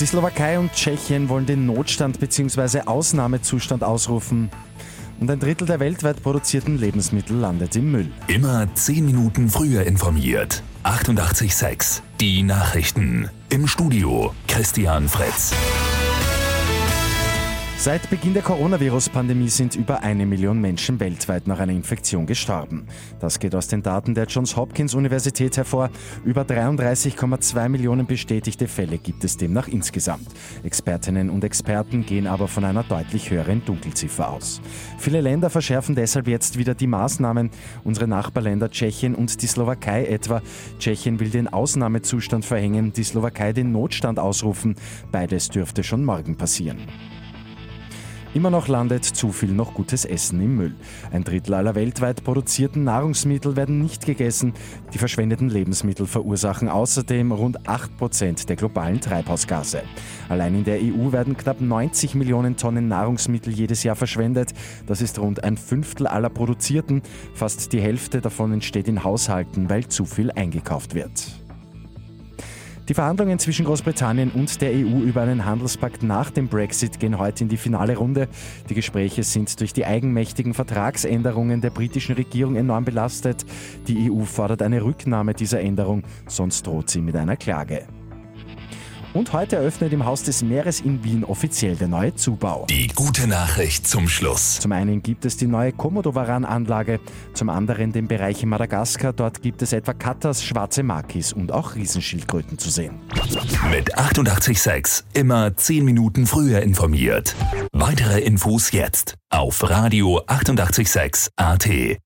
Die Slowakei und Tschechien wollen den Notstand bzw. Ausnahmezustand ausrufen. Und ein Drittel der weltweit produzierten Lebensmittel landet im Müll. Immer 10 Minuten früher informiert. 88,6. Die Nachrichten. Im Studio Christian Fritz. Seit Beginn der Coronavirus-Pandemie sind über eine Million Menschen weltweit nach einer Infektion gestorben. Das geht aus den Daten der Johns Hopkins Universität hervor. Über 33,2 Millionen bestätigte Fälle gibt es demnach insgesamt. Expertinnen und Experten gehen aber von einer deutlich höheren Dunkelziffer aus. Viele Länder verschärfen deshalb jetzt wieder die Maßnahmen. Unsere Nachbarländer Tschechien und die Slowakei etwa. Tschechien will den Ausnahmezustand verhängen, die Slowakei den Notstand ausrufen. Beides dürfte schon morgen passieren. Immer noch landet zu viel noch gutes Essen im Müll. Ein Drittel aller weltweit produzierten Nahrungsmittel werden nicht gegessen. Die verschwendeten Lebensmittel verursachen außerdem rund 8% der globalen Treibhausgase. Allein in der EU werden knapp 90 Millionen Tonnen Nahrungsmittel jedes Jahr verschwendet. Das ist rund ein Fünftel aller produzierten. Fast die Hälfte davon entsteht in Haushalten, weil zu viel eingekauft wird. Die Verhandlungen zwischen Großbritannien und der EU über einen Handelspakt nach dem Brexit gehen heute in die finale Runde. Die Gespräche sind durch die eigenmächtigen Vertragsänderungen der britischen Regierung enorm belastet. Die EU fordert eine Rücknahme dieser Änderung, sonst droht sie mit einer Klage. Und heute eröffnet im Haus des Meeres in Wien offiziell der neue Zubau. Die gute Nachricht zum Schluss. Zum einen gibt es die neue Komodowaran-Anlage, zum anderen den Bereich in Madagaskar. Dort gibt es etwa Katas, schwarze Makis und auch Riesenschildkröten zu sehen. Mit 886 immer 10 Minuten früher informiert. Weitere Infos jetzt auf Radio 886 AT.